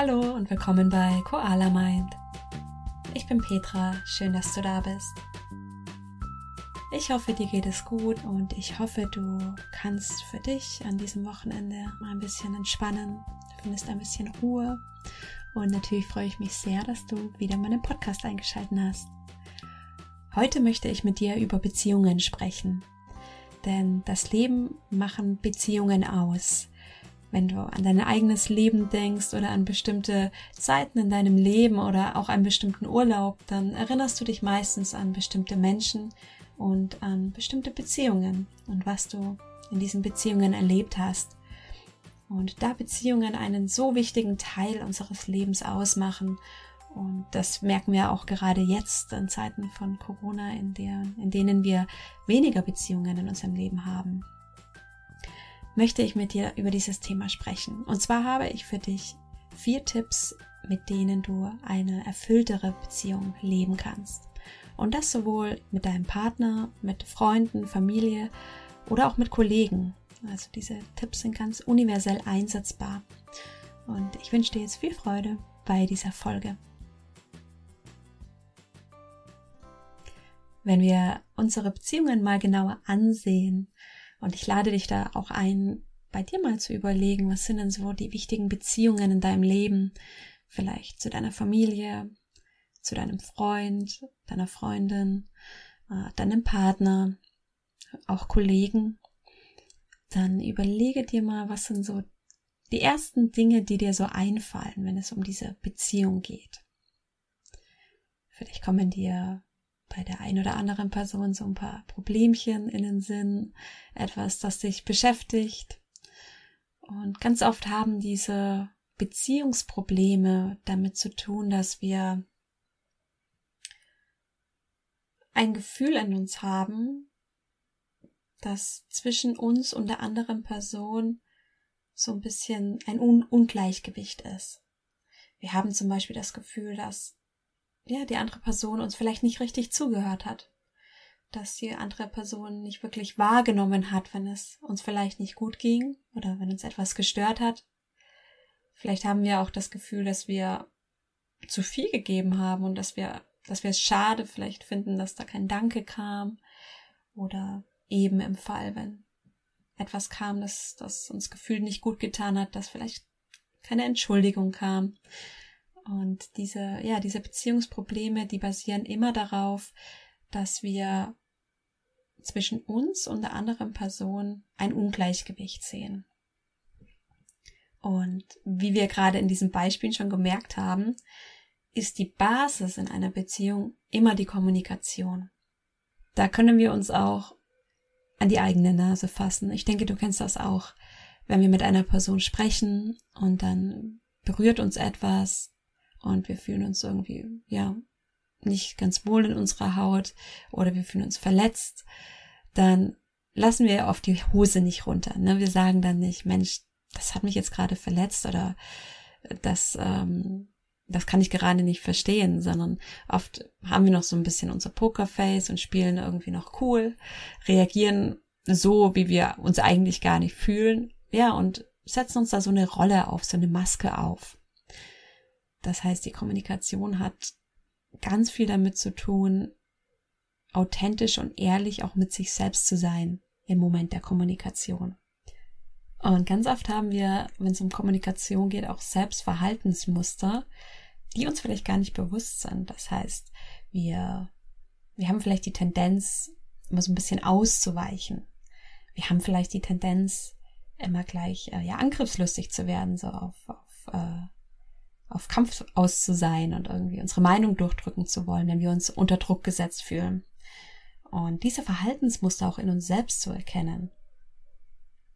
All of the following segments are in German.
Hallo und willkommen bei Koala Mind. Ich bin Petra, schön, dass du da bist. Ich hoffe, dir geht es gut und ich hoffe, du kannst für dich an diesem Wochenende mal ein bisschen entspannen, findest ein bisschen Ruhe und natürlich freue ich mich sehr, dass du wieder meinen Podcast eingeschaltet hast. Heute möchte ich mit dir über Beziehungen sprechen, denn das Leben machen Beziehungen aus wenn du an dein eigenes Leben denkst oder an bestimmte Zeiten in deinem Leben oder auch an bestimmten Urlaub, dann erinnerst du dich meistens an bestimmte Menschen und an bestimmte Beziehungen und was du in diesen Beziehungen erlebt hast. Und da Beziehungen einen so wichtigen Teil unseres Lebens ausmachen, und das merken wir auch gerade jetzt in Zeiten von Corona, in, der, in denen wir weniger Beziehungen in unserem Leben haben, möchte ich mit dir über dieses Thema sprechen. Und zwar habe ich für dich vier Tipps, mit denen du eine erfülltere Beziehung leben kannst. Und das sowohl mit deinem Partner, mit Freunden, Familie oder auch mit Kollegen. Also diese Tipps sind ganz universell einsetzbar. Und ich wünsche dir jetzt viel Freude bei dieser Folge. Wenn wir unsere Beziehungen mal genauer ansehen, und ich lade dich da auch ein, bei dir mal zu überlegen, was sind denn so die wichtigen Beziehungen in deinem Leben? Vielleicht zu deiner Familie, zu deinem Freund, deiner Freundin, äh, deinem Partner, auch Kollegen. Dann überlege dir mal, was sind so die ersten Dinge, die dir so einfallen, wenn es um diese Beziehung geht. Vielleicht kommen dir bei der ein oder anderen Person so ein paar Problemchen in den Sinn, etwas, das dich beschäftigt. Und ganz oft haben diese Beziehungsprobleme damit zu tun, dass wir ein Gefühl in uns haben, dass zwischen uns und der anderen Person so ein bisschen ein Un Ungleichgewicht ist. Wir haben zum Beispiel das Gefühl, dass ja, die andere Person uns vielleicht nicht richtig zugehört hat. Dass die andere Person nicht wirklich wahrgenommen hat, wenn es uns vielleicht nicht gut ging oder wenn uns etwas gestört hat. Vielleicht haben wir auch das Gefühl, dass wir zu viel gegeben haben und dass wir, dass wir es schade vielleicht finden, dass da kein Danke kam oder eben im Fall, wenn etwas kam, das, das uns gefühlt nicht gut getan hat, dass vielleicht keine Entschuldigung kam. Und diese, ja, diese Beziehungsprobleme, die basieren immer darauf, dass wir zwischen uns und der anderen Person ein Ungleichgewicht sehen. Und wie wir gerade in diesem Beispiel schon gemerkt haben, ist die Basis in einer Beziehung immer die Kommunikation. Da können wir uns auch an die eigene Nase fassen. Ich denke, du kennst das auch, wenn wir mit einer Person sprechen und dann berührt uns etwas, und wir fühlen uns irgendwie, ja, nicht ganz wohl in unserer Haut oder wir fühlen uns verletzt, dann lassen wir oft die Hose nicht runter. Ne? Wir sagen dann nicht, Mensch, das hat mich jetzt gerade verletzt oder das, ähm, das kann ich gerade nicht verstehen, sondern oft haben wir noch so ein bisschen unser Pokerface und spielen irgendwie noch cool, reagieren so, wie wir uns eigentlich gar nicht fühlen, ja, und setzen uns da so eine Rolle auf, so eine Maske auf. Das heißt, die Kommunikation hat ganz viel damit zu tun, authentisch und ehrlich auch mit sich selbst zu sein im Moment der Kommunikation. Und ganz oft haben wir, wenn es um Kommunikation geht, auch Selbstverhaltensmuster, die uns vielleicht gar nicht bewusst sind. Das heißt, wir, wir haben vielleicht die Tendenz, immer so ein bisschen auszuweichen. Wir haben vielleicht die Tendenz, immer gleich äh, ja angriffslustig zu werden, so auf, auf äh, auf Kampf aus zu sein und irgendwie unsere Meinung durchdrücken zu wollen, wenn wir uns unter Druck gesetzt fühlen. Und diese Verhaltensmuster auch in uns selbst zu erkennen,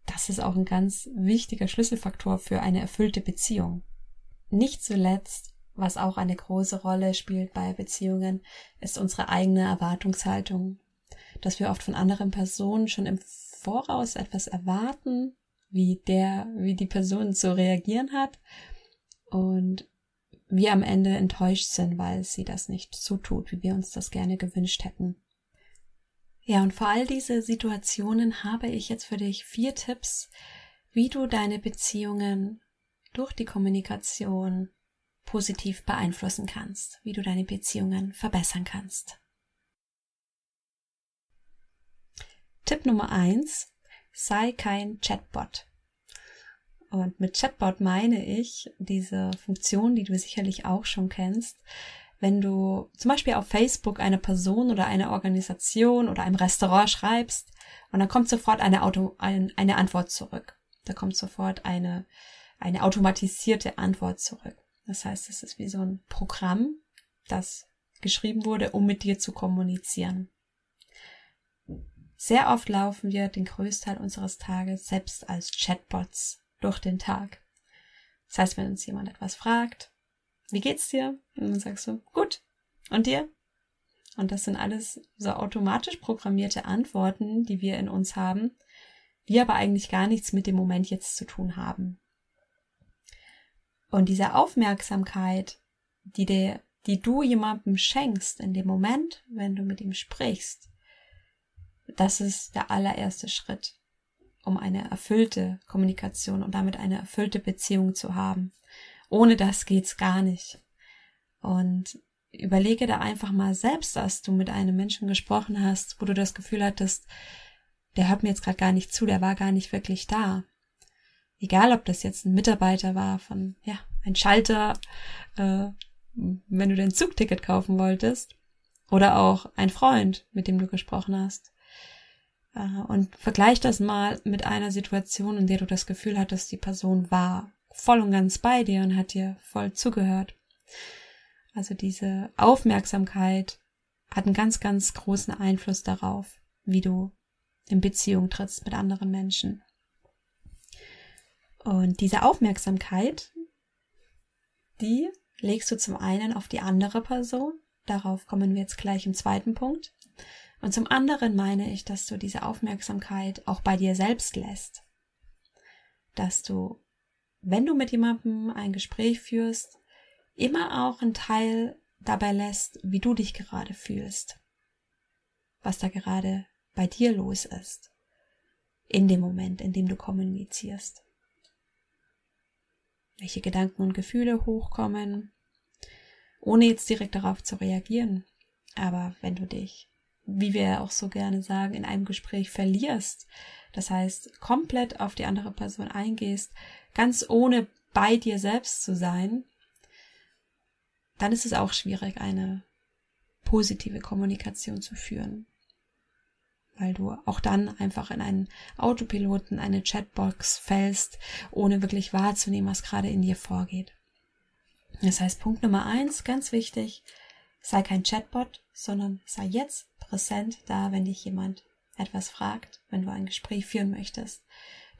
das ist auch ein ganz wichtiger Schlüsselfaktor für eine erfüllte Beziehung. Nicht zuletzt, was auch eine große Rolle spielt bei Beziehungen, ist unsere eigene Erwartungshaltung. Dass wir oft von anderen Personen schon im Voraus etwas erwarten, wie der, wie die Person zu reagieren hat und wir am Ende enttäuscht sind, weil sie das nicht so tut, wie wir uns das gerne gewünscht hätten. Ja, und vor all diese Situationen habe ich jetzt für dich vier Tipps, wie du deine Beziehungen durch die Kommunikation positiv beeinflussen kannst, wie du deine Beziehungen verbessern kannst. Tipp Nummer eins: Sei kein Chatbot. Und mit Chatbot meine ich diese Funktion, die du sicherlich auch schon kennst, wenn du zum Beispiel auf Facebook eine Person oder eine Organisation oder einem Restaurant schreibst und dann kommt sofort eine, Auto, ein, eine Antwort zurück. Da kommt sofort eine, eine automatisierte Antwort zurück. Das heißt, es ist wie so ein Programm, das geschrieben wurde, um mit dir zu kommunizieren. Sehr oft laufen wir den Größteil unseres Tages selbst als Chatbots durch den Tag. Das heißt, wenn uns jemand etwas fragt, wie geht's dir? Und dann sagst du, gut. Und dir? Und das sind alles so automatisch programmierte Antworten, die wir in uns haben, die aber eigentlich gar nichts mit dem Moment jetzt zu tun haben. Und diese Aufmerksamkeit, die, der, die du jemandem schenkst in dem Moment, wenn du mit ihm sprichst, das ist der allererste Schritt, um eine erfüllte Kommunikation und damit eine erfüllte Beziehung zu haben. Ohne das geht's gar nicht. Und überlege da einfach mal selbst, dass du mit einem Menschen gesprochen hast, wo du das Gefühl hattest, der hört mir jetzt gerade gar nicht zu, der war gar nicht wirklich da. Egal, ob das jetzt ein Mitarbeiter war von, ja, ein Schalter, äh, wenn du dein Zugticket kaufen wolltest, oder auch ein Freund, mit dem du gesprochen hast. Äh, und vergleich das mal mit einer Situation, in der du das Gefühl hattest, die Person war voll und ganz bei dir und hat dir voll zugehört. Also diese Aufmerksamkeit hat einen ganz, ganz großen Einfluss darauf, wie du in Beziehung trittst mit anderen Menschen. Und diese Aufmerksamkeit, die legst du zum einen auf die andere Person, darauf kommen wir jetzt gleich im zweiten Punkt. Und zum anderen meine ich, dass du diese Aufmerksamkeit auch bei dir selbst lässt. Dass du, wenn du mit jemandem ein Gespräch führst, immer auch einen Teil dabei lässt, wie du dich gerade fühlst. Was da gerade bei dir los ist. In dem Moment, in dem du kommunizierst. Welche Gedanken und Gefühle hochkommen, ohne jetzt direkt darauf zu reagieren. Aber wenn du dich, wie wir auch so gerne sagen, in einem Gespräch verlierst, das heißt komplett auf die andere Person eingehst, ganz ohne bei dir selbst zu sein, dann ist es auch schwierig, eine positive Kommunikation zu führen weil du auch dann einfach in einen Autopiloten, eine Chatbox fällst, ohne wirklich wahrzunehmen, was gerade in dir vorgeht. Das heißt, Punkt Nummer eins, ganz wichtig, sei kein Chatbot, sondern sei jetzt präsent da, wenn dich jemand etwas fragt, wenn du ein Gespräch führen möchtest,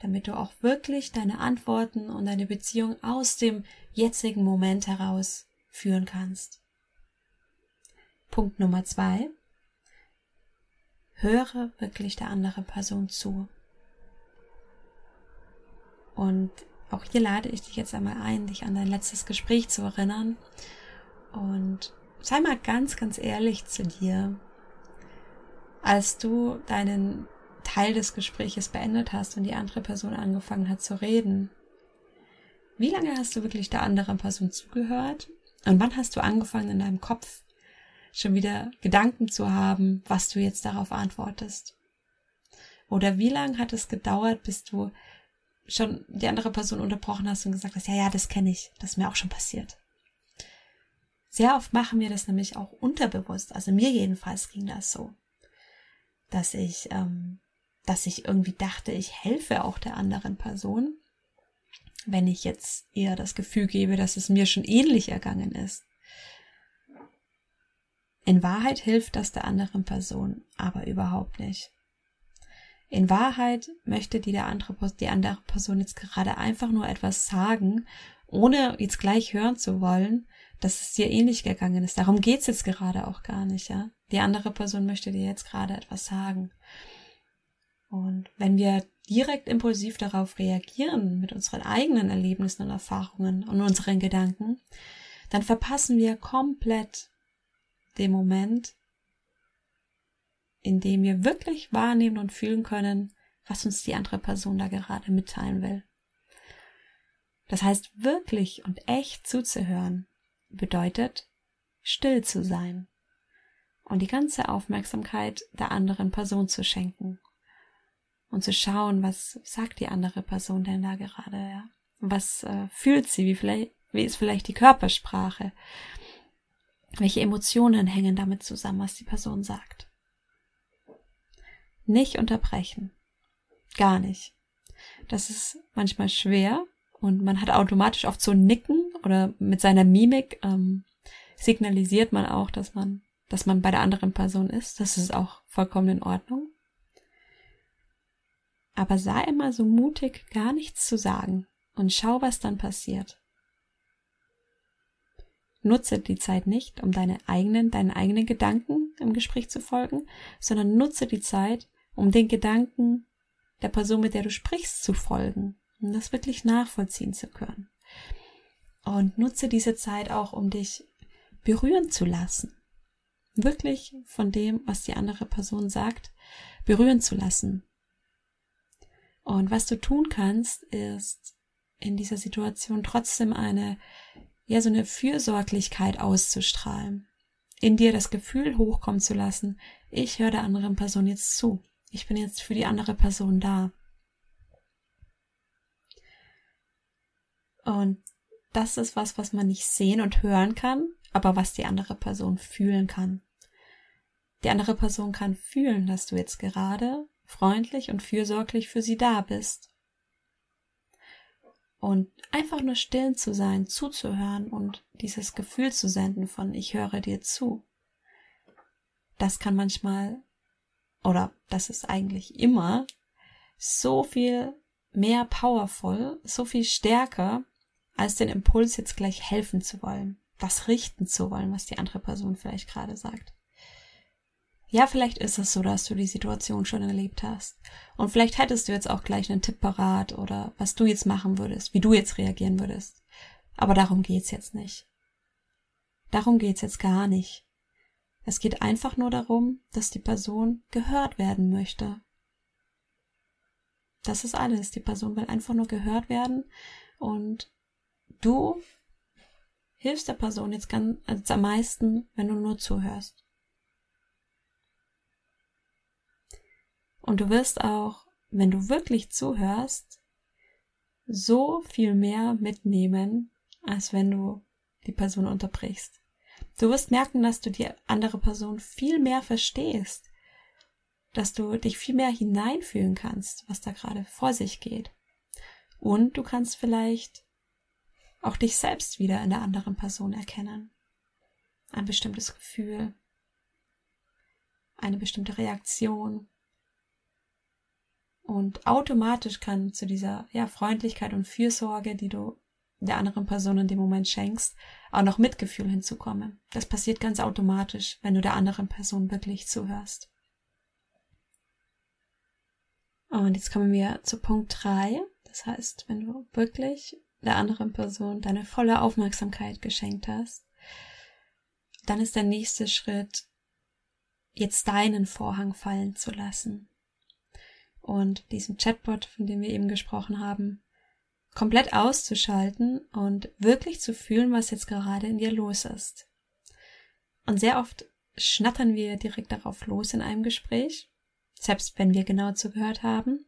damit du auch wirklich deine Antworten und deine Beziehung aus dem jetzigen Moment heraus führen kannst. Punkt Nummer zwei, höre wirklich der anderen Person zu. Und auch hier lade ich dich jetzt einmal ein, dich an dein letztes Gespräch zu erinnern. Und sei mal ganz, ganz ehrlich zu dir. Als du deinen Teil des Gespräches beendet hast und die andere Person angefangen hat zu reden, wie lange hast du wirklich der anderen Person zugehört? Und wann hast du angefangen in deinem Kopf schon wieder Gedanken zu haben, was du jetzt darauf antwortest? Oder wie lange hat es gedauert, bis du schon die andere Person unterbrochen hast und gesagt hast, ja, ja, das kenne ich, das ist mir auch schon passiert. Sehr oft machen wir das nämlich auch unterbewusst. Also mir jedenfalls ging das so, dass ich, ähm, dass ich irgendwie dachte, ich helfe auch der anderen Person, wenn ich jetzt eher das Gefühl gebe, dass es mir schon ähnlich ergangen ist. In Wahrheit hilft das der anderen Person aber überhaupt nicht. In Wahrheit möchte die, der andere, die andere Person jetzt gerade einfach nur etwas sagen, ohne jetzt gleich hören zu wollen, dass es dir ähnlich gegangen ist. Darum geht's jetzt gerade auch gar nicht, ja. Die andere Person möchte dir jetzt gerade etwas sagen. Und wenn wir direkt impulsiv darauf reagieren mit unseren eigenen Erlebnissen und Erfahrungen und unseren Gedanken, dann verpassen wir komplett dem Moment, in dem wir wirklich wahrnehmen und fühlen können, was uns die andere Person da gerade mitteilen will. Das heißt, wirklich und echt zuzuhören bedeutet, still zu sein und die ganze Aufmerksamkeit der anderen Person zu schenken und zu schauen, was sagt die andere Person denn da gerade, ja? Was äh, fühlt sie? Wie vielleicht, wie ist vielleicht die Körpersprache? Welche Emotionen hängen damit zusammen, was die Person sagt? Nicht unterbrechen. Gar nicht. Das ist manchmal schwer und man hat automatisch oft so Nicken oder mit seiner Mimik ähm, signalisiert man auch, dass man, dass man bei der anderen Person ist. Das ist auch vollkommen in Ordnung. Aber sei immer so mutig, gar nichts zu sagen und schau, was dann passiert. Nutze die Zeit nicht, um deine eigenen, deinen eigenen Gedanken im Gespräch zu folgen, sondern nutze die Zeit, um den Gedanken der Person, mit der du sprichst, zu folgen, um das wirklich nachvollziehen zu können. Und nutze diese Zeit auch, um dich berühren zu lassen. Wirklich von dem, was die andere Person sagt, berühren zu lassen. Und was du tun kannst, ist in dieser Situation trotzdem eine, ja, so eine Fürsorglichkeit auszustrahlen. In dir das Gefühl hochkommen zu lassen, ich höre der anderen Person jetzt zu. Ich bin jetzt für die andere Person da. Und das ist was, was man nicht sehen und hören kann, aber was die andere Person fühlen kann. Die andere Person kann fühlen, dass du jetzt gerade freundlich und fürsorglich für sie da bist. Und einfach nur still zu sein, zuzuhören und dieses Gefühl zu senden von ich höre dir zu. Das kann manchmal oder das ist eigentlich immer so viel mehr powerful, so viel stärker, als den Impuls jetzt gleich helfen zu wollen, was richten zu wollen, was die andere Person vielleicht gerade sagt. Ja, vielleicht ist es so, dass du die Situation schon erlebt hast. Und vielleicht hättest du jetzt auch gleich einen Tipp parat oder was du jetzt machen würdest, wie du jetzt reagieren würdest. Aber darum geht's jetzt nicht. Darum geht's jetzt gar nicht. Es geht einfach nur darum, dass die Person gehört werden möchte. Das ist alles. Die Person will einfach nur gehört werden und du hilfst der Person jetzt ganz jetzt am meisten, wenn du nur zuhörst. Und du wirst auch, wenn du wirklich zuhörst, so viel mehr mitnehmen, als wenn du die Person unterbrichst. Du wirst merken, dass du die andere Person viel mehr verstehst, dass du dich viel mehr hineinfühlen kannst, was da gerade vor sich geht. Und du kannst vielleicht auch dich selbst wieder in der anderen Person erkennen. Ein bestimmtes Gefühl, eine bestimmte Reaktion. Und automatisch kann zu dieser ja, Freundlichkeit und Fürsorge, die du der anderen Person in dem Moment schenkst, auch noch Mitgefühl hinzukommen. Das passiert ganz automatisch, wenn du der anderen Person wirklich zuhörst. Und jetzt kommen wir zu Punkt drei. Das heißt, wenn du wirklich der anderen Person deine volle Aufmerksamkeit geschenkt hast, dann ist der nächste Schritt, jetzt deinen Vorhang fallen zu lassen. Und diesen Chatbot, von dem wir eben gesprochen haben, komplett auszuschalten und wirklich zu fühlen, was jetzt gerade in dir los ist. Und sehr oft schnattern wir direkt darauf los in einem Gespräch, selbst wenn wir genau zugehört haben,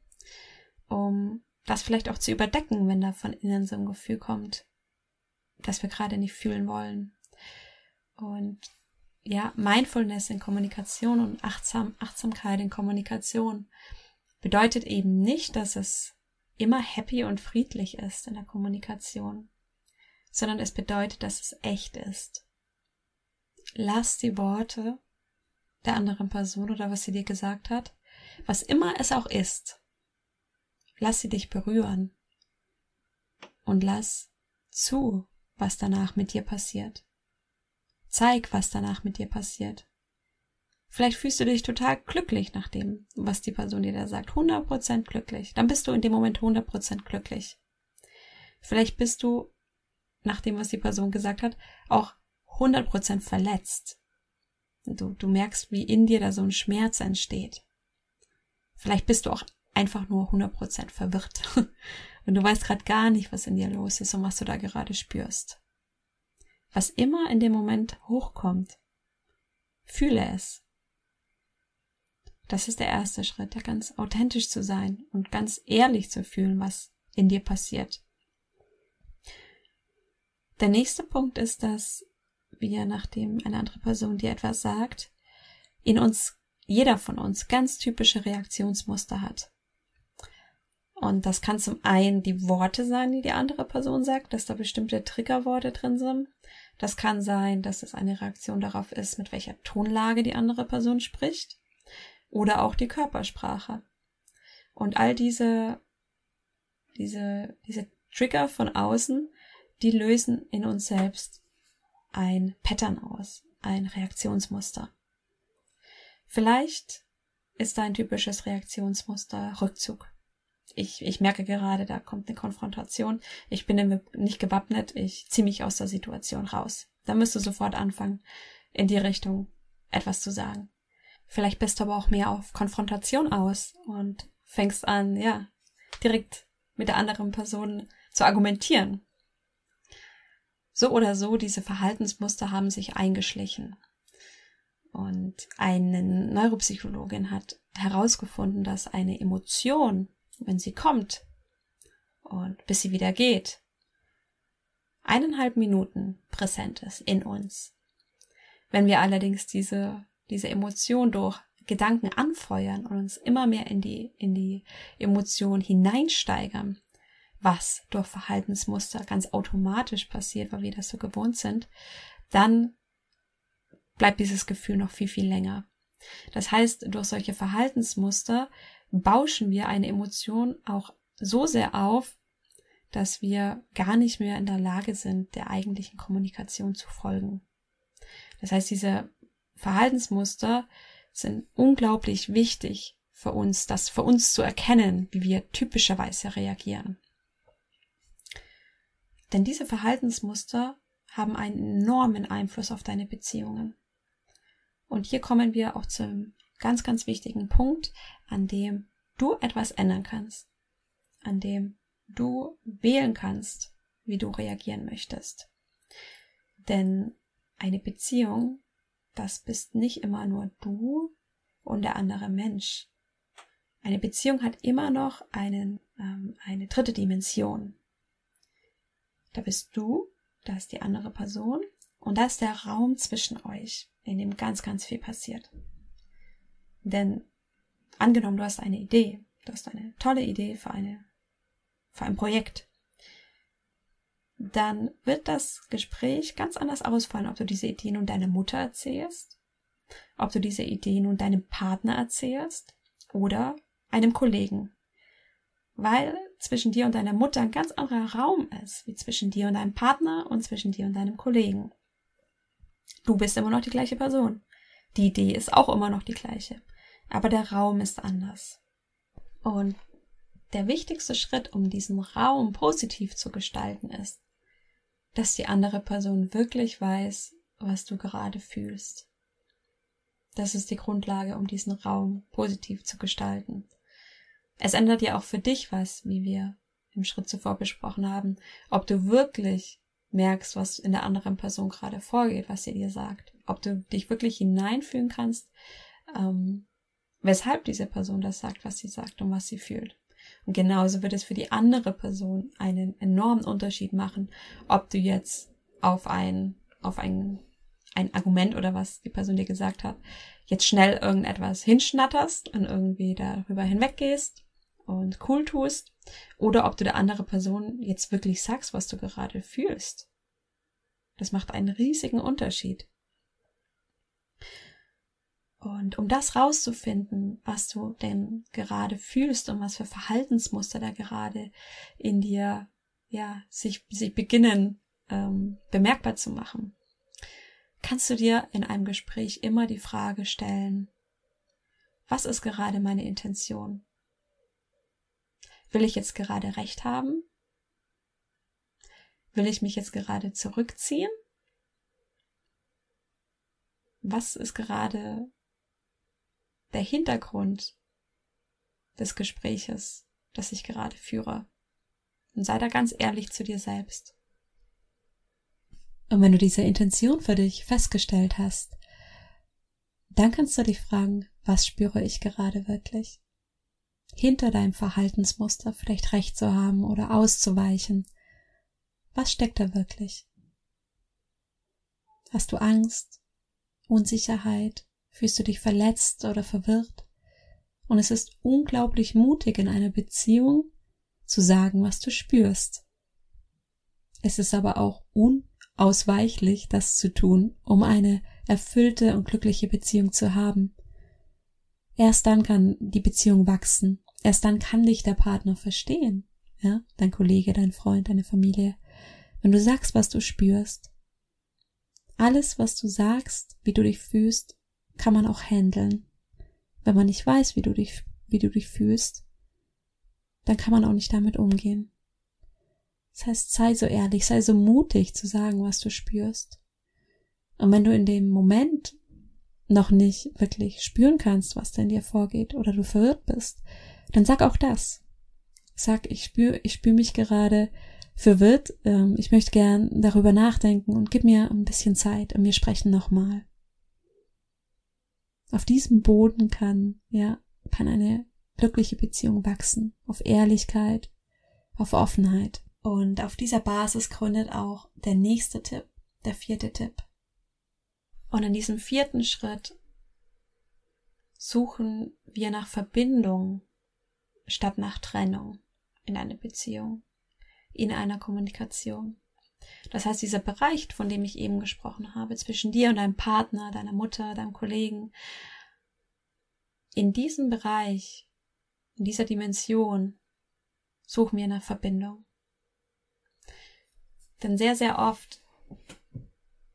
um das vielleicht auch zu überdecken, wenn da von innen so ein Gefühl kommt, dass wir gerade nicht fühlen wollen. Und ja, Mindfulness in Kommunikation und Achtsam Achtsamkeit in Kommunikation bedeutet eben nicht, dass es immer happy und friedlich ist in der Kommunikation, sondern es bedeutet, dass es echt ist. Lass die Worte der anderen Person oder was sie dir gesagt hat, was immer es auch ist, lass sie dich berühren und lass zu, was danach mit dir passiert. Zeig, was danach mit dir passiert. Vielleicht fühlst du dich total glücklich nach dem, was die Person dir da sagt. 100% glücklich. Dann bist du in dem Moment 100% glücklich. Vielleicht bist du, nach dem, was die Person gesagt hat, auch 100% verletzt. Du, du merkst, wie in dir da so ein Schmerz entsteht. Vielleicht bist du auch einfach nur 100% verwirrt. Und du weißt gerade gar nicht, was in dir los ist und was du da gerade spürst. Was immer in dem Moment hochkommt, fühle es. Das ist der erste Schritt, der ganz authentisch zu sein und ganz ehrlich zu fühlen, was in dir passiert. Der nächste Punkt ist, dass wir, nachdem eine andere Person dir etwas sagt, in uns, jeder von uns, ganz typische Reaktionsmuster hat. Und das kann zum einen die Worte sein, die die andere Person sagt, dass da bestimmte Triggerworte drin sind. Das kann sein, dass es eine Reaktion darauf ist, mit welcher Tonlage die andere Person spricht. Oder auch die Körpersprache. Und all diese, diese, diese Trigger von außen, die lösen in uns selbst ein Pattern aus, ein Reaktionsmuster. Vielleicht ist ein typisches Reaktionsmuster Rückzug. Ich, ich merke gerade, da kommt eine Konfrontation. Ich bin nicht gewappnet. Ich ziehe mich aus der Situation raus. Da müsst du sofort anfangen, in die Richtung etwas zu sagen. Vielleicht bist du aber auch mehr auf Konfrontation aus und fängst an, ja, direkt mit der anderen Person zu argumentieren. So oder so, diese Verhaltensmuster haben sich eingeschlichen. Und eine Neuropsychologin hat herausgefunden, dass eine Emotion, wenn sie kommt und bis sie wieder geht, eineinhalb Minuten präsent ist in uns. Wenn wir allerdings diese, diese Emotion durch Gedanken anfeuern und uns immer mehr in die, in die Emotion hineinsteigern, was durch Verhaltensmuster ganz automatisch passiert, weil wir das so gewohnt sind, dann bleibt dieses Gefühl noch viel, viel länger. Das heißt, durch solche Verhaltensmuster bauschen wir eine Emotion auch so sehr auf, dass wir gar nicht mehr in der Lage sind, der eigentlichen Kommunikation zu folgen. Das heißt, diese Verhaltensmuster sind unglaublich wichtig für uns, das für uns zu erkennen, wie wir typischerweise reagieren. Denn diese Verhaltensmuster haben einen enormen Einfluss auf deine Beziehungen. Und hier kommen wir auch zum ganz, ganz wichtigen Punkt, an dem du etwas ändern kannst, an dem du wählen kannst, wie du reagieren möchtest. Denn eine Beziehung, das bist nicht immer nur du und der andere Mensch. Eine Beziehung hat immer noch einen, ähm, eine dritte Dimension. Da bist du, da ist die andere Person und da ist der Raum zwischen euch, in dem ganz, ganz viel passiert. Denn angenommen, du hast eine Idee, du hast eine tolle Idee für eine, für ein Projekt, dann wird das Gespräch ganz anders ausfallen, ob du diese Idee nun deiner Mutter erzählst, ob du diese Idee nun deinem Partner erzählst oder einem Kollegen weil zwischen dir und deiner Mutter ein ganz anderer Raum ist, wie zwischen dir und deinem Partner und zwischen dir und deinem Kollegen. Du bist immer noch die gleiche Person. Die Idee ist auch immer noch die gleiche. Aber der Raum ist anders. Und der wichtigste Schritt, um diesen Raum positiv zu gestalten, ist, dass die andere Person wirklich weiß, was du gerade fühlst. Das ist die Grundlage, um diesen Raum positiv zu gestalten. Es ändert ja auch für dich was, wie wir im Schritt zuvor besprochen haben, ob du wirklich merkst, was in der anderen Person gerade vorgeht, was sie dir sagt, ob du dich wirklich hineinfühlen kannst, ähm, weshalb diese Person das sagt, was sie sagt und was sie fühlt. Und genauso wird es für die andere Person einen enormen Unterschied machen, ob du jetzt auf ein, auf ein, ein Argument oder was die Person dir gesagt hat, jetzt schnell irgendetwas hinschnatterst und irgendwie darüber hinweggehst und cool tust oder ob du der andere Person jetzt wirklich sagst, was du gerade fühlst. Das macht einen riesigen Unterschied. Und um das rauszufinden, was du denn gerade fühlst und was für Verhaltensmuster da gerade in dir ja sich, sich beginnen ähm, bemerkbar zu machen, kannst du dir in einem Gespräch immer die Frage stellen, was ist gerade meine Intention? Will ich jetzt gerade recht haben? Will ich mich jetzt gerade zurückziehen? Was ist gerade der Hintergrund des Gespräches, das ich gerade führe. Und sei da ganz ehrlich zu dir selbst. Und wenn du diese Intention für dich festgestellt hast, dann kannst du dich fragen, was spüre ich gerade wirklich? Hinter deinem Verhaltensmuster vielleicht recht zu haben oder auszuweichen. Was steckt da wirklich? Hast du Angst, Unsicherheit? Fühlst du dich verletzt oder verwirrt? Und es ist unglaublich mutig in einer Beziehung zu sagen, was du spürst. Es ist aber auch unausweichlich, das zu tun, um eine erfüllte und glückliche Beziehung zu haben. Erst dann kann die Beziehung wachsen. Erst dann kann dich der Partner verstehen. Ja, dein Kollege, dein Freund, deine Familie. Wenn du sagst, was du spürst. Alles, was du sagst, wie du dich fühlst, kann man auch handeln. Wenn man nicht weiß, wie du dich, wie du dich fühlst, dann kann man auch nicht damit umgehen. Das heißt, sei so ehrlich, sei so mutig zu sagen, was du spürst. Und wenn du in dem Moment noch nicht wirklich spüren kannst, was da in dir vorgeht oder du verwirrt bist, dann sag auch das. Sag, ich spüre, ich spüre mich gerade verwirrt, ähm, ich möchte gern darüber nachdenken und gib mir ein bisschen Zeit und wir sprechen nochmal. Auf diesem Boden kann, ja, kann eine glückliche Beziehung wachsen, auf Ehrlichkeit, auf Offenheit. Und auf dieser Basis gründet auch der nächste Tipp, der vierte Tipp. Und in diesem vierten Schritt suchen wir nach Verbindung statt nach Trennung in einer Beziehung, in einer Kommunikation. Das heißt, dieser Bereich, von dem ich eben gesprochen habe, zwischen dir und deinem Partner, deiner Mutter, deinem Kollegen, in diesem Bereich, in dieser Dimension, suchen wir nach Verbindung. Denn sehr, sehr oft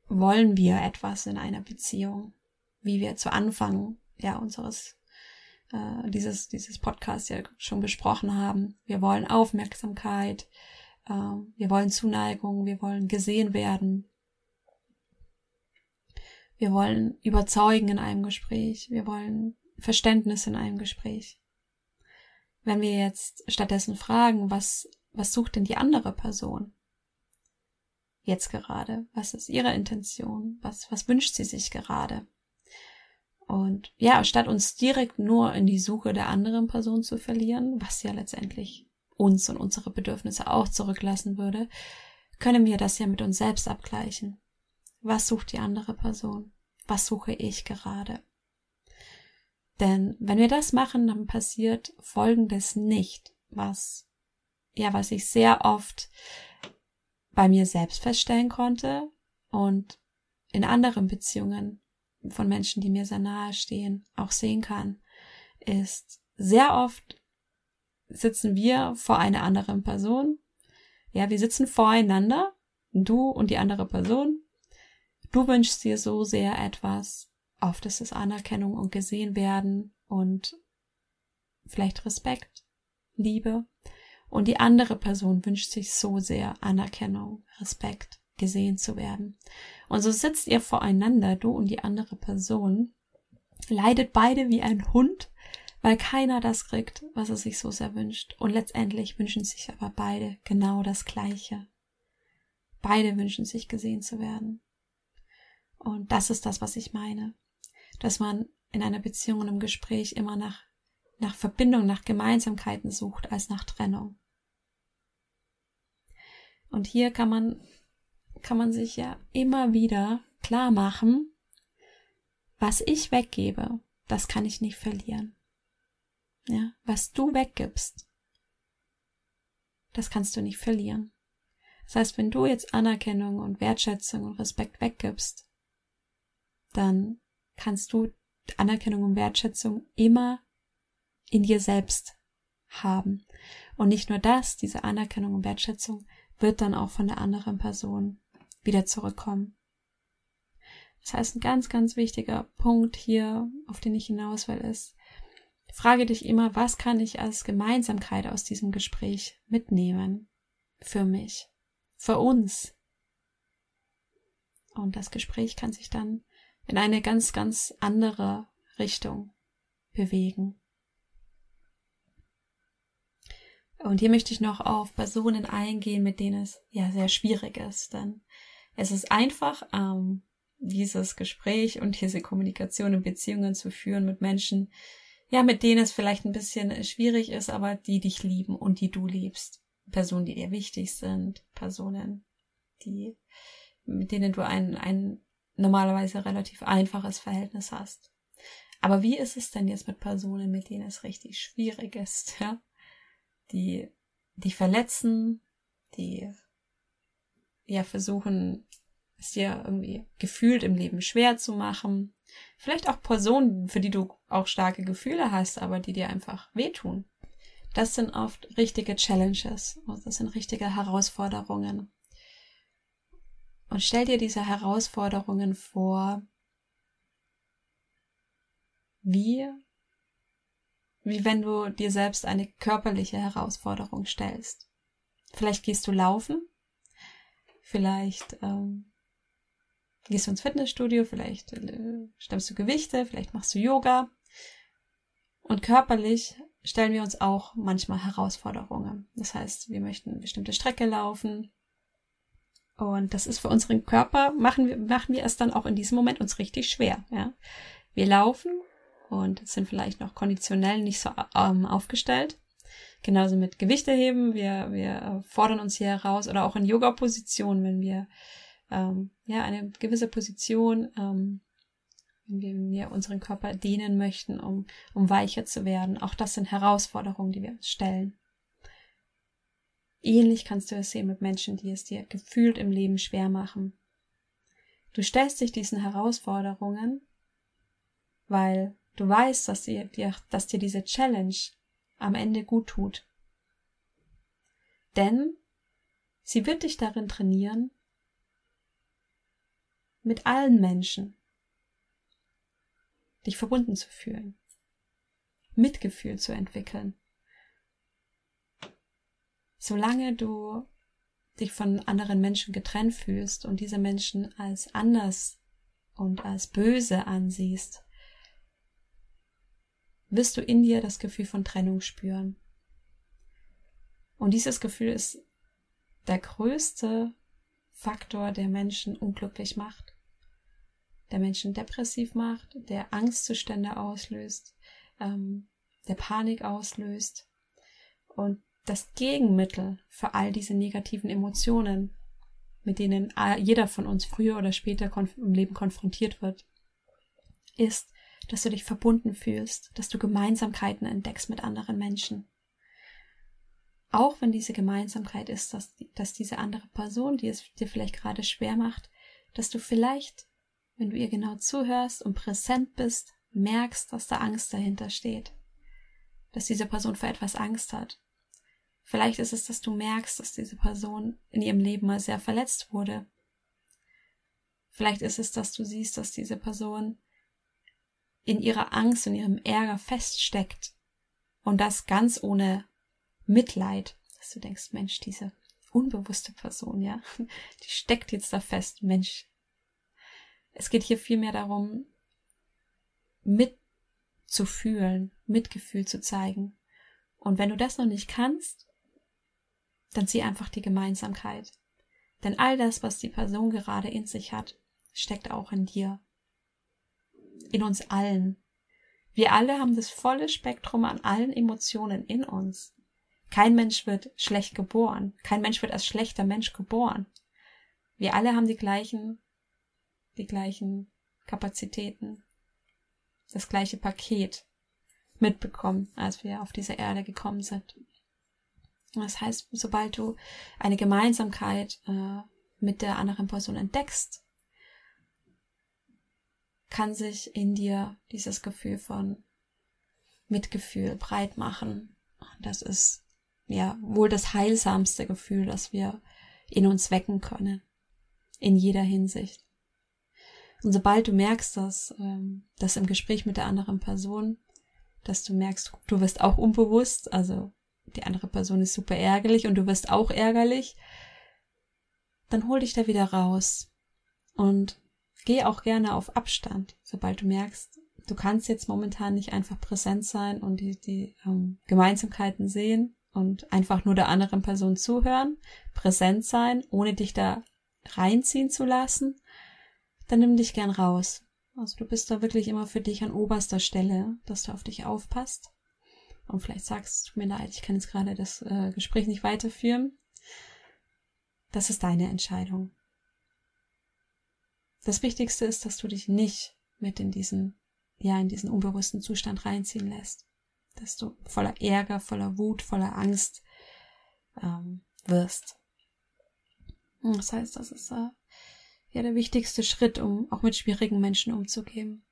wollen wir etwas in einer Beziehung, wie wir zu Anfang ja unseres äh, dieses dieses Podcast ja schon besprochen haben. Wir wollen Aufmerksamkeit, wir wollen Zuneigung, wir wollen gesehen werden. Wir wollen überzeugen in einem Gespräch, wir wollen Verständnis in einem Gespräch. Wenn wir jetzt stattdessen fragen, was was sucht denn die andere Person? jetzt gerade? Was ist ihre Intention? Was, was wünscht sie sich gerade? Und ja, statt uns direkt nur in die Suche der anderen Person zu verlieren, was ja letztendlich uns und unsere Bedürfnisse auch zurücklassen würde, können wir das ja mit uns selbst abgleichen. Was sucht die andere Person? Was suche ich gerade? Denn wenn wir das machen, dann passiert Folgendes nicht, was, ja, was ich sehr oft bei mir selbst feststellen konnte und in anderen Beziehungen von Menschen, die mir sehr nahe stehen, auch sehen kann, ist sehr oft sitzen wir vor einer anderen Person. Ja, wir sitzen voreinander, du und die andere Person. Du wünschst dir so sehr etwas. Oft ist es Anerkennung und gesehen werden und vielleicht Respekt, Liebe. Und die andere Person wünscht sich so sehr Anerkennung, Respekt, gesehen zu werden. Und so sitzt ihr voreinander, du und die andere Person, leidet beide wie ein Hund, weil keiner das kriegt, was er sich so sehr wünscht. Und letztendlich wünschen sich aber beide genau das Gleiche. Beide wünschen sich gesehen zu werden. Und das ist das, was ich meine. Dass man in einer Beziehung und im Gespräch immer nach, nach Verbindung, nach Gemeinsamkeiten sucht, als nach Trennung. Und hier kann man, kann man sich ja immer wieder klar machen, was ich weggebe, das kann ich nicht verlieren. Ja, was du weggibst, das kannst du nicht verlieren. Das heißt, wenn du jetzt Anerkennung und Wertschätzung und Respekt weggibst, dann kannst du Anerkennung und Wertschätzung immer in dir selbst haben. Und nicht nur das, diese Anerkennung und Wertschätzung wird dann auch von der anderen Person wieder zurückkommen. Das heißt, ein ganz, ganz wichtiger Punkt hier, auf den ich hinaus will, ist, frage dich immer, was kann ich als Gemeinsamkeit aus diesem Gespräch mitnehmen? Für mich, für uns. Und das Gespräch kann sich dann in eine ganz, ganz andere Richtung bewegen. Und hier möchte ich noch auf Personen eingehen, mit denen es ja sehr schwierig ist, denn es ist einfach, ähm, dieses Gespräch und diese Kommunikation und Beziehungen zu führen mit Menschen, ja, mit denen es vielleicht ein bisschen schwierig ist, aber die dich lieben und die du liebst. Personen, die dir wichtig sind, Personen, die, mit denen du ein, ein normalerweise relativ einfaches Verhältnis hast. Aber wie ist es denn jetzt mit Personen, mit denen es richtig schwierig ist, ja? Die dich verletzen, die ja versuchen, es dir irgendwie gefühlt im Leben schwer zu machen. Vielleicht auch Personen, für die du auch starke Gefühle hast, aber die dir einfach wehtun. Das sind oft richtige Challenges, das sind richtige Herausforderungen. Und stell dir diese Herausforderungen vor, wie, wie wenn du dir selbst eine körperliche Herausforderung stellst. Vielleicht gehst du laufen, vielleicht ähm, gehst du ins Fitnessstudio, vielleicht äh, stemmst du Gewichte, vielleicht machst du Yoga. Und körperlich stellen wir uns auch manchmal Herausforderungen. Das heißt, wir möchten eine bestimmte Strecke laufen. Und das ist für unseren Körper, machen wir, machen wir es dann auch in diesem Moment uns richtig schwer. Ja? Wir laufen und sind vielleicht noch konditionell nicht so ähm, aufgestellt. Genauso mit Gewichteheben. Wir, wir fordern uns hier heraus oder auch in Yoga-Positionen, wenn wir ähm, ja eine gewisse Position, ähm, wenn wir unseren Körper dehnen möchten, um, um weicher zu werden. Auch das sind Herausforderungen, die wir uns stellen. Ähnlich kannst du es sehen mit Menschen, die es dir gefühlt im Leben schwer machen. Du stellst dich diesen Herausforderungen, weil du weißt, dass dir, dass dir diese Challenge am Ende gut tut. Denn sie wird dich darin trainieren, mit allen Menschen, dich verbunden zu fühlen, Mitgefühl zu entwickeln. Solange du dich von anderen Menschen getrennt fühlst und diese Menschen als anders und als böse ansiehst, wirst du in dir das Gefühl von Trennung spüren. Und dieses Gefühl ist der größte Faktor, der Menschen unglücklich macht, der Menschen depressiv macht, der Angstzustände auslöst, ähm, der Panik auslöst. Und das Gegenmittel für all diese negativen Emotionen, mit denen jeder von uns früher oder später im Leben konfrontiert wird, ist, dass du dich verbunden fühlst, dass du Gemeinsamkeiten entdeckst mit anderen Menschen. Auch wenn diese Gemeinsamkeit ist, dass, dass diese andere Person, die es dir vielleicht gerade schwer macht, dass du vielleicht, wenn du ihr genau zuhörst und präsent bist, merkst, dass da Angst dahinter steht. Dass diese Person vor etwas Angst hat. Vielleicht ist es, dass du merkst, dass diese Person in ihrem Leben mal sehr verletzt wurde. Vielleicht ist es, dass du siehst, dass diese Person in ihrer Angst und ihrem Ärger feststeckt. Und das ganz ohne Mitleid, dass du denkst, Mensch, diese unbewusste Person, ja, die steckt jetzt da fest, Mensch. Es geht hier vielmehr darum, mitzufühlen, Mitgefühl zu zeigen. Und wenn du das noch nicht kannst, dann sieh einfach die Gemeinsamkeit. Denn all das, was die Person gerade in sich hat, steckt auch in dir. In uns allen. Wir alle haben das volle Spektrum an allen Emotionen in uns. Kein Mensch wird schlecht geboren. Kein Mensch wird als schlechter Mensch geboren. Wir alle haben die gleichen, die gleichen Kapazitäten, das gleiche Paket mitbekommen, als wir auf diese Erde gekommen sind. Das heißt, sobald du eine Gemeinsamkeit äh, mit der anderen Person entdeckst, kann sich in dir dieses Gefühl von Mitgefühl breit machen. Das ist ja wohl das heilsamste Gefühl, das wir in uns wecken können. In jeder Hinsicht. Und sobald du merkst, dass ähm, das im Gespräch mit der anderen Person, dass du merkst, du wirst auch unbewusst, also die andere Person ist super ärgerlich und du wirst auch ärgerlich, dann hol dich da wieder raus und geh auch gerne auf Abstand, sobald du merkst, du kannst jetzt momentan nicht einfach präsent sein und die, die ähm, Gemeinsamkeiten sehen und einfach nur der anderen Person zuhören, präsent sein, ohne dich da reinziehen zu lassen, dann nimm dich gern raus. Also du bist da wirklich immer für dich an oberster Stelle, dass du auf dich aufpasst. Und vielleicht sagst du, mir leid, ich kann jetzt gerade das äh, Gespräch nicht weiterführen. Das ist deine Entscheidung. Das Wichtigste ist, dass du dich nicht mit in diesen, ja, in diesen unbewussten Zustand reinziehen lässt. Dass du voller Ärger, voller Wut, voller Angst ähm, wirst. Das heißt, das ist äh, ja der wichtigste Schritt, um auch mit schwierigen Menschen umzugehen.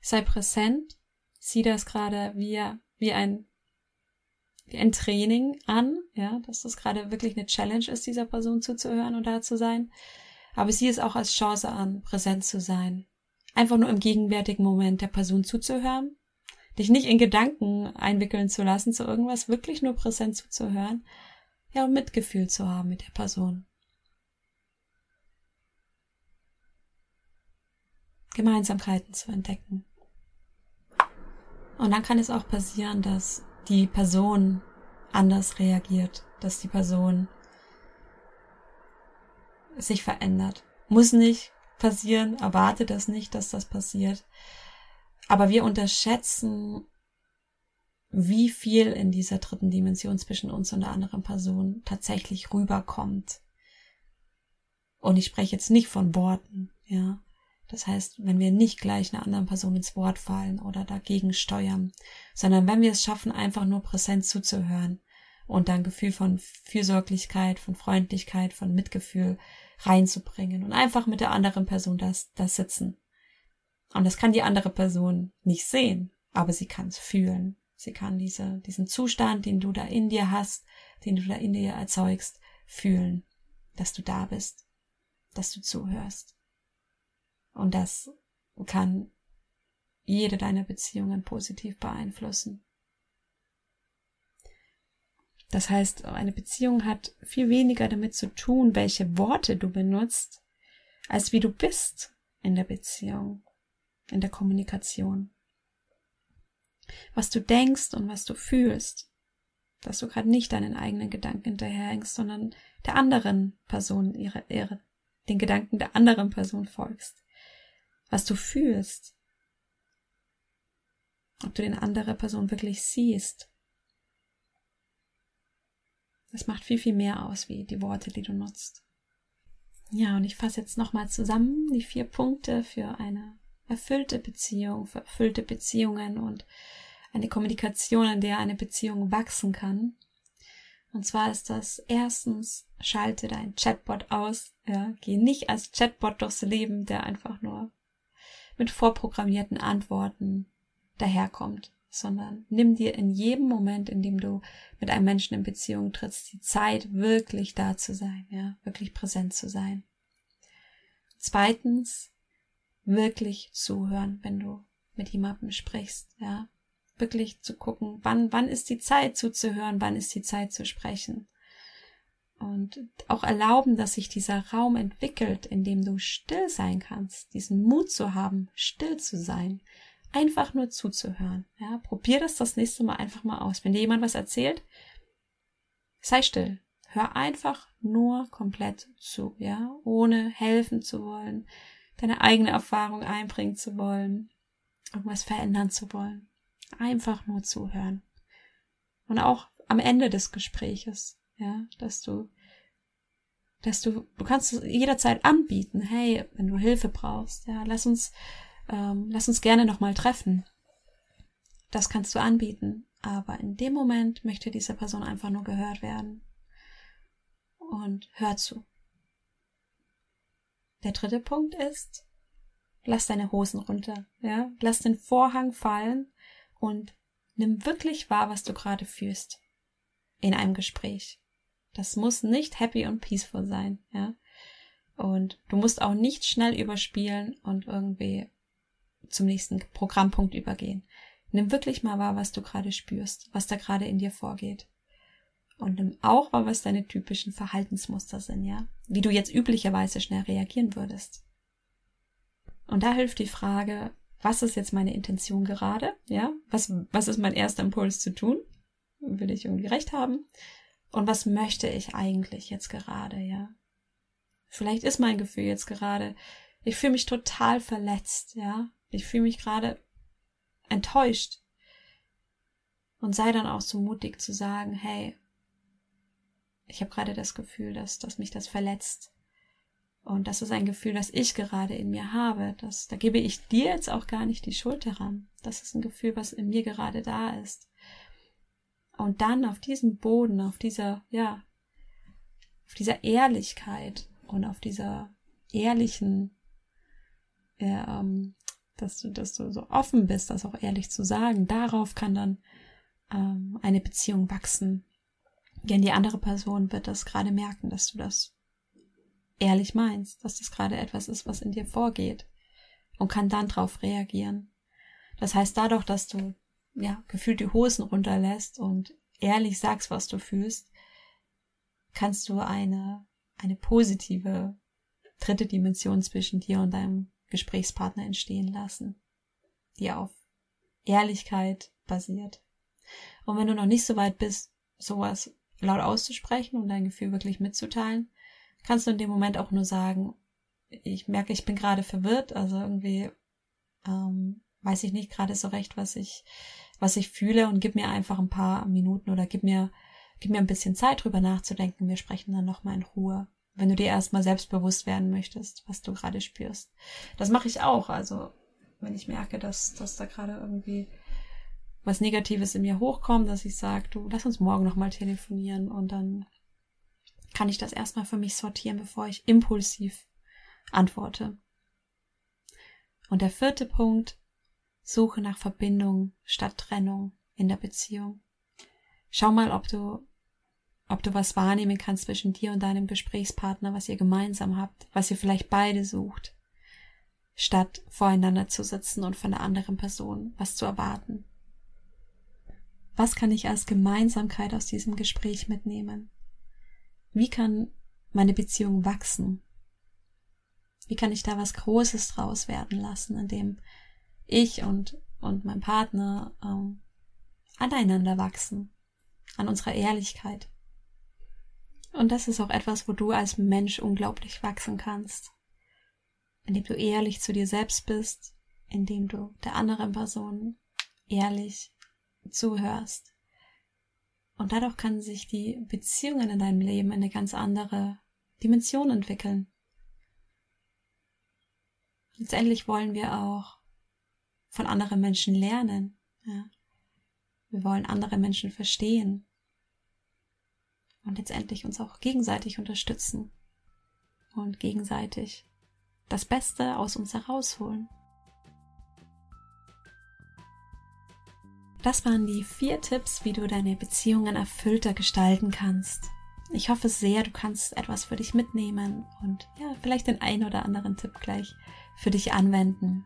Sei präsent, sieh das gerade wie, wie ein wie ein Training an, ja, dass das gerade wirklich eine Challenge ist, dieser Person zuzuhören und da zu sein. Aber sieh es auch als Chance an, präsent zu sein. Einfach nur im gegenwärtigen Moment der Person zuzuhören, dich nicht in Gedanken einwickeln zu lassen zu irgendwas, wirklich nur präsent zuzuhören, ja, und Mitgefühl zu haben mit der Person. Gemeinsamkeiten zu entdecken. Und dann kann es auch passieren, dass die Person anders reagiert, dass die Person sich verändert. Muss nicht passieren, erwarte das nicht, dass das passiert. Aber wir unterschätzen, wie viel in dieser dritten Dimension zwischen uns und der anderen Person tatsächlich rüberkommt. Und ich spreche jetzt nicht von Worten, ja. Das heißt, wenn wir nicht gleich einer anderen Person ins Wort fallen oder dagegen steuern, sondern wenn wir es schaffen, einfach nur präsent zuzuhören und dann Gefühl von Fürsorglichkeit, von Freundlichkeit, von Mitgefühl reinzubringen und einfach mit der anderen Person das, das sitzen. Und das kann die andere Person nicht sehen, aber sie kann es fühlen. Sie kann diese, diesen Zustand, den du da in dir hast, den du da in dir erzeugst, fühlen, dass du da bist, dass du zuhörst. Und das kann jede deiner Beziehungen positiv beeinflussen. Das heißt, eine Beziehung hat viel weniger damit zu tun, welche Worte du benutzt, als wie du bist in der Beziehung, in der Kommunikation. Was du denkst und was du fühlst, dass du gerade nicht deinen eigenen Gedanken hinterherhängst, sondern der anderen Person, ihre, ihre, den Gedanken der anderen Person folgst was du fühlst, ob du den andere Person wirklich siehst. Das macht viel, viel mehr aus wie die Worte, die du nutzt. Ja, und ich fasse jetzt nochmal zusammen die vier Punkte für eine erfüllte Beziehung, für erfüllte Beziehungen und eine Kommunikation, in der eine Beziehung wachsen kann. Und zwar ist das erstens, schalte dein Chatbot aus, ja, geh nicht als Chatbot durchs Leben, der einfach nur mit vorprogrammierten Antworten daherkommt, sondern nimm dir in jedem Moment, in dem du mit einem Menschen in Beziehung trittst, die Zeit, wirklich da zu sein, ja, wirklich präsent zu sein. Zweitens, wirklich zuhören, wenn du mit jemandem sprichst, ja, wirklich zu gucken, wann, wann ist die Zeit zuzuhören, wann ist die Zeit zu sprechen und auch erlauben, dass sich dieser Raum entwickelt, in dem du still sein kannst, diesen Mut zu haben, still zu sein, einfach nur zuzuhören. Ja, probier das das nächste Mal einfach mal aus. Wenn dir jemand was erzählt, sei still. Hör einfach nur komplett zu, ja, ohne helfen zu wollen, deine eigene Erfahrung einbringen zu wollen, irgendwas verändern zu wollen. Einfach nur zuhören. Und auch am Ende des Gespräches ja, dass du, dass du, du kannst es jederzeit anbieten, hey, wenn du Hilfe brauchst, ja, lass uns, ähm, lass uns gerne nochmal treffen. Das kannst du anbieten, aber in dem Moment möchte diese Person einfach nur gehört werden. Und hör zu. Der dritte Punkt ist, lass deine Hosen runter, ja, lass den Vorhang fallen und nimm wirklich wahr, was du gerade fühlst in einem Gespräch. Das muss nicht happy und peaceful sein, ja. Und du musst auch nicht schnell überspielen und irgendwie zum nächsten Programmpunkt übergehen. Nimm wirklich mal wahr, was du gerade spürst, was da gerade in dir vorgeht. Und nimm auch wahr, was deine typischen Verhaltensmuster sind, ja. Wie du jetzt üblicherweise schnell reagieren würdest. Und da hilft die Frage, was ist jetzt meine Intention gerade? Ja, was, was ist mein erster Impuls zu tun? will ich irgendwie recht haben? Und was möchte ich eigentlich jetzt gerade, ja? Vielleicht ist mein Gefühl jetzt gerade, ich fühle mich total verletzt, ja? Ich fühle mich gerade enttäuscht. Und sei dann auch so mutig zu sagen, hey, ich habe gerade das Gefühl, dass, dass mich das verletzt. Und das ist ein Gefühl, das ich gerade in mir habe. Das, da gebe ich dir jetzt auch gar nicht die Schuld daran. Das ist ein Gefühl, was in mir gerade da ist. Und dann auf diesem Boden, auf dieser, ja, auf dieser Ehrlichkeit und auf dieser ehrlichen, ähm, dass du, dass du so offen bist, das auch ehrlich zu sagen, darauf kann dann ähm, eine Beziehung wachsen. Denn die andere Person wird das gerade merken, dass du das ehrlich meinst, dass das gerade etwas ist, was in dir vorgeht und kann dann darauf reagieren. Das heißt, dadurch, dass du ja gefühlt die Hosen runterlässt und ehrlich sagst, was du fühlst, kannst du eine eine positive dritte Dimension zwischen dir und deinem Gesprächspartner entstehen lassen, die auf Ehrlichkeit basiert. Und wenn du noch nicht so weit bist, sowas laut auszusprechen und dein Gefühl wirklich mitzuteilen, kannst du in dem Moment auch nur sagen, ich merke, ich bin gerade verwirrt, also irgendwie ähm, weiß ich nicht gerade so recht, was ich, was ich fühle und gib mir einfach ein paar Minuten oder gib mir, gib mir ein bisschen Zeit drüber nachzudenken. Wir sprechen dann nochmal in Ruhe, wenn du dir erstmal selbstbewusst werden möchtest, was du gerade spürst. Das mache ich auch, also wenn ich merke, dass, dass da gerade irgendwie was Negatives in mir hochkommt, dass ich sage, du, lass uns morgen nochmal telefonieren und dann kann ich das erstmal für mich sortieren, bevor ich impulsiv antworte. Und der vierte Punkt, suche nach Verbindung statt Trennung in der Beziehung. Schau mal, ob du, ob du was wahrnehmen kannst zwischen dir und deinem Gesprächspartner, was ihr gemeinsam habt, was ihr vielleicht beide sucht, statt voreinander zu sitzen und von der anderen Person was zu erwarten. Was kann ich als Gemeinsamkeit aus diesem Gespräch mitnehmen? Wie kann meine Beziehung wachsen? Wie kann ich da was Großes draus werden lassen, indem ich und, und mein Partner ähm, aneinander wachsen, an unserer Ehrlichkeit? Und das ist auch etwas, wo du als Mensch unglaublich wachsen kannst, indem du ehrlich zu dir selbst bist, indem du der anderen Person ehrlich zuhörst, und dadurch kann sich die Beziehungen in deinem Leben in eine ganz andere Dimension entwickeln. Letztendlich wollen wir auch von anderen Menschen lernen. Ja. Wir wollen andere Menschen verstehen und letztendlich uns auch gegenseitig unterstützen und gegenseitig das Beste aus uns herausholen. Das waren die vier Tipps, wie du deine Beziehungen erfüllter gestalten kannst. Ich hoffe sehr, du kannst etwas für dich mitnehmen und ja, vielleicht den ein oder anderen Tipp gleich für dich anwenden.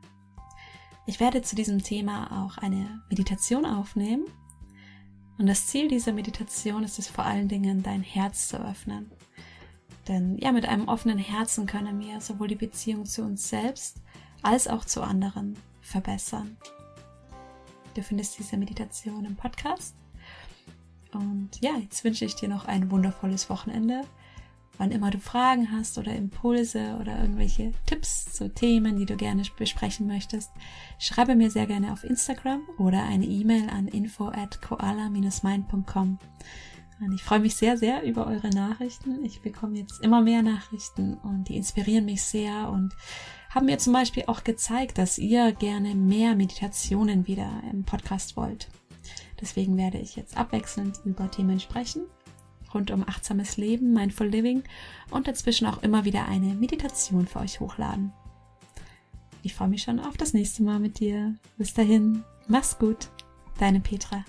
Ich werde zu diesem Thema auch eine Meditation aufnehmen. Und das Ziel dieser Meditation ist es vor allen Dingen, dein Herz zu öffnen. Denn ja, mit einem offenen Herzen können wir sowohl die Beziehung zu uns selbst als auch zu anderen verbessern. Du findest diese Meditation im Podcast. Und ja, jetzt wünsche ich dir noch ein wundervolles Wochenende. Wann immer du Fragen hast oder Impulse oder irgendwelche Tipps zu Themen, die du gerne besprechen möchtest, schreibe mir sehr gerne auf Instagram oder eine E-Mail an info at koala-mind.com. Und ich freue mich sehr, sehr über eure Nachrichten. Ich bekomme jetzt immer mehr Nachrichten und die inspirieren mich sehr und haben mir zum Beispiel auch gezeigt, dass ihr gerne mehr Meditationen wieder im Podcast wollt. Deswegen werde ich jetzt abwechselnd über Themen sprechen, rund um achtsames Leben, Mindful Living und dazwischen auch immer wieder eine Meditation für euch hochladen. Ich freue mich schon auf das nächste Mal mit dir. Bis dahin, mach's gut, deine Petra.